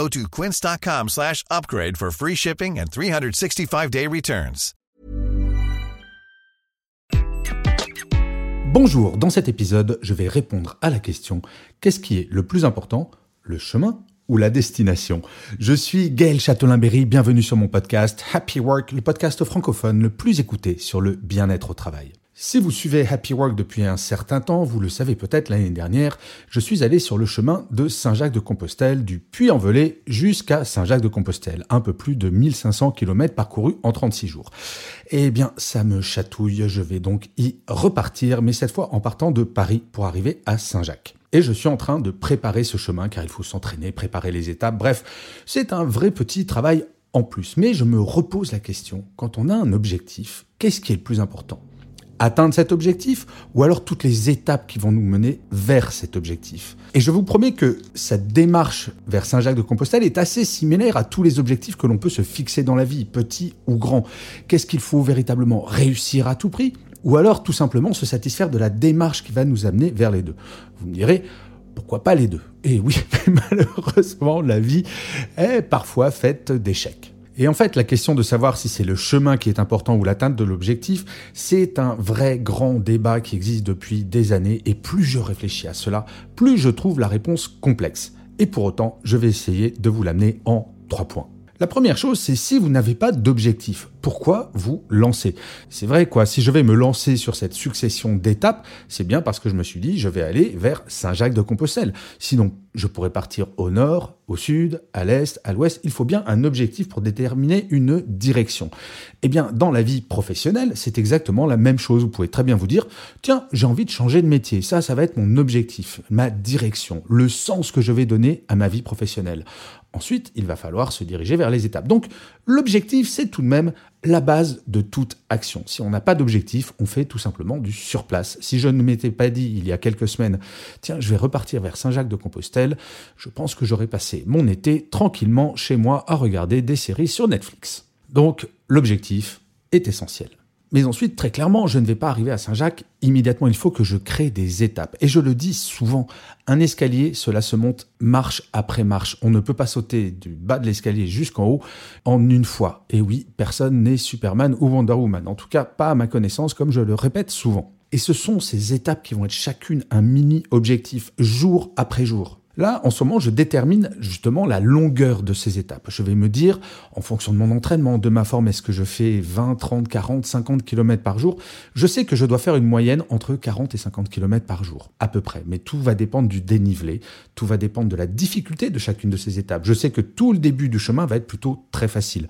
Go to quince.com slash upgrade for free shipping and 365-day returns. Bonjour, dans cet épisode, je vais répondre à la question qu'est-ce qui est le plus important, le chemin ou la destination? Je suis Gaël Châtelain-Berry, bienvenue sur mon podcast Happy Work, le podcast francophone le plus écouté sur le bien-être au travail. Si vous suivez Happy Work depuis un certain temps, vous le savez peut-être l'année dernière, je suis allé sur le chemin de Saint-Jacques-de-Compostelle, du Puy-en-Velay jusqu'à Saint-Jacques-de-Compostelle, un peu plus de 1500 km parcourus en 36 jours. Eh bien, ça me chatouille, je vais donc y repartir, mais cette fois en partant de Paris pour arriver à Saint-Jacques. Et je suis en train de préparer ce chemin car il faut s'entraîner, préparer les étapes. Bref, c'est un vrai petit travail en plus. Mais je me repose la question, quand on a un objectif, qu'est-ce qui est le plus important? Atteindre cet objectif ou alors toutes les étapes qui vont nous mener vers cet objectif. Et je vous promets que cette démarche vers Saint-Jacques-de-Compostelle est assez similaire à tous les objectifs que l'on peut se fixer dans la vie, petits ou grands. Qu'est-ce qu'il faut véritablement réussir à tout prix ou alors tout simplement se satisfaire de la démarche qui va nous amener vers les deux? Vous me direz, pourquoi pas les deux? Et oui, malheureusement, la vie est parfois faite d'échecs. Et en fait, la question de savoir si c'est le chemin qui est important ou l'atteinte de l'objectif, c'est un vrai grand débat qui existe depuis des années. Et plus je réfléchis à cela, plus je trouve la réponse complexe. Et pour autant, je vais essayer de vous l'amener en trois points. La première chose, c'est si vous n'avez pas d'objectif, pourquoi vous lancer C'est vrai quoi, si je vais me lancer sur cette succession d'étapes, c'est bien parce que je me suis dit je vais aller vers Saint-Jacques-de-Compostelle. Sinon, je pourrais partir au nord, au sud, à l'est, à l'ouest. Il faut bien un objectif pour déterminer une direction. Eh bien, dans la vie professionnelle, c'est exactement la même chose. Vous pouvez très bien vous dire, tiens, j'ai envie de changer de métier. Ça, ça va être mon objectif, ma direction, le sens que je vais donner à ma vie professionnelle. Ensuite, il va falloir se diriger vers les étapes. Donc, l'objectif, c'est tout de même la base de toute action. Si on n'a pas d'objectif, on fait tout simplement du surplace. Si je ne m'étais pas dit il y a quelques semaines, tiens, je vais repartir vers Saint-Jacques-de-Compostelle, je pense que j'aurais passé mon été tranquillement chez moi à regarder des séries sur Netflix. Donc, l'objectif est essentiel. Mais ensuite, très clairement, je ne vais pas arriver à Saint-Jacques immédiatement. Il faut que je crée des étapes. Et je le dis souvent, un escalier, cela se monte marche après marche. On ne peut pas sauter du bas de l'escalier jusqu'en haut en une fois. Et oui, personne n'est Superman ou Wonder Woman. En tout cas, pas à ma connaissance, comme je le répète souvent. Et ce sont ces étapes qui vont être chacune un mini objectif, jour après jour. Là, en ce moment, je détermine justement la longueur de ces étapes. Je vais me dire, en fonction de mon entraînement, de ma forme, est-ce que je fais 20, 30, 40, 50 km par jour? Je sais que je dois faire une moyenne entre 40 et 50 km par jour, à peu près. Mais tout va dépendre du dénivelé, tout va dépendre de la difficulté de chacune de ces étapes. Je sais que tout le début du chemin va être plutôt très facile.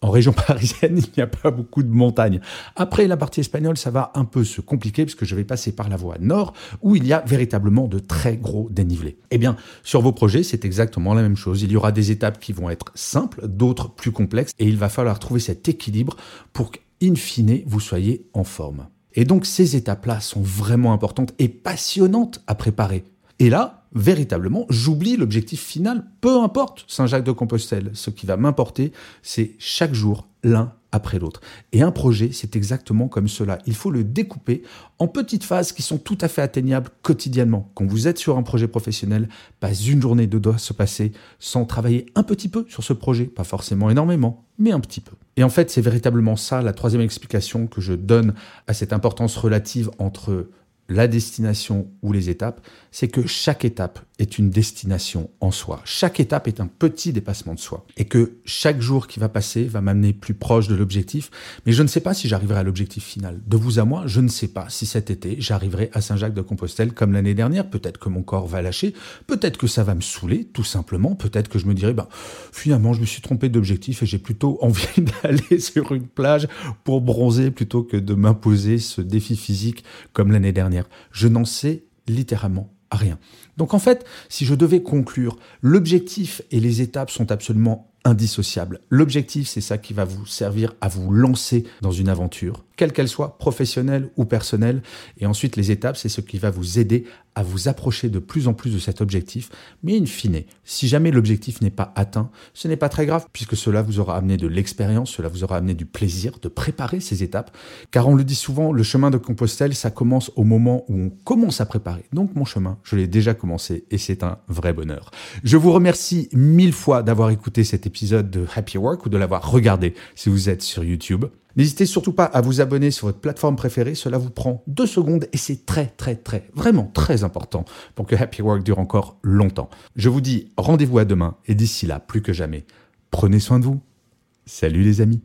En région parisienne, il n'y a pas beaucoup de montagnes. Après la partie espagnole, ça va un peu se compliquer puisque je vais passer par la voie nord où il y a véritablement de très gros dénivelés. Eh bien, sur vos projets, c'est exactement la même chose. Il y aura des étapes qui vont être simples, d'autres plus complexes et il va falloir trouver cet équilibre pour qu'in fine, vous soyez en forme. Et donc, ces étapes-là sont vraiment importantes et passionnantes à préparer. Et là, véritablement, j'oublie l'objectif final, peu importe Saint-Jacques-de-Compostelle. Ce qui va m'importer, c'est chaque jour l'un après l'autre. Et un projet, c'est exactement comme cela. Il faut le découper en petites phases qui sont tout à fait atteignables quotidiennement. Quand vous êtes sur un projet professionnel, pas une journée ne doit se passer sans travailler un petit peu sur ce projet. Pas forcément énormément, mais un petit peu. Et en fait, c'est véritablement ça la troisième explication que je donne à cette importance relative entre la destination ou les étapes, c'est que chaque étape est une destination en soi. Chaque étape est un petit dépassement de soi. Et que chaque jour qui va passer va m'amener plus proche de l'objectif. Mais je ne sais pas si j'arriverai à l'objectif final. De vous à moi, je ne sais pas si cet été, j'arriverai à Saint-Jacques-de-Compostelle comme l'année dernière. Peut-être que mon corps va lâcher. Peut-être que ça va me saouler, tout simplement. Peut-être que je me dirai, ben, finalement, je me suis trompé d'objectif et j'ai plutôt envie d'aller sur une plage pour bronzer plutôt que de m'imposer ce défi physique comme l'année dernière. Je n'en sais littéralement rien. Donc en fait, si je devais conclure, l'objectif et les étapes sont absolument indissociable. L'objectif, c'est ça qui va vous servir à vous lancer dans une aventure, quelle qu'elle soit, professionnelle ou personnelle. Et ensuite, les étapes, c'est ce qui va vous aider à vous approcher de plus en plus de cet objectif. Mais in fine, si jamais l'objectif n'est pas atteint, ce n'est pas très grave, puisque cela vous aura amené de l'expérience, cela vous aura amené du plaisir de préparer ces étapes. Car on le dit souvent, le chemin de Compostelle, ça commence au moment où on commence à préparer. Donc mon chemin, je l'ai déjà commencé et c'est un vrai bonheur. Je vous remercie mille fois d'avoir écouté cet épisode de Happy Work ou de l'avoir regardé si vous êtes sur YouTube. N'hésitez surtout pas à vous abonner sur votre plateforme préférée, cela vous prend deux secondes et c'est très très très vraiment très important pour que Happy Work dure encore longtemps. Je vous dis rendez-vous à demain et d'ici là, plus que jamais, prenez soin de vous. Salut les amis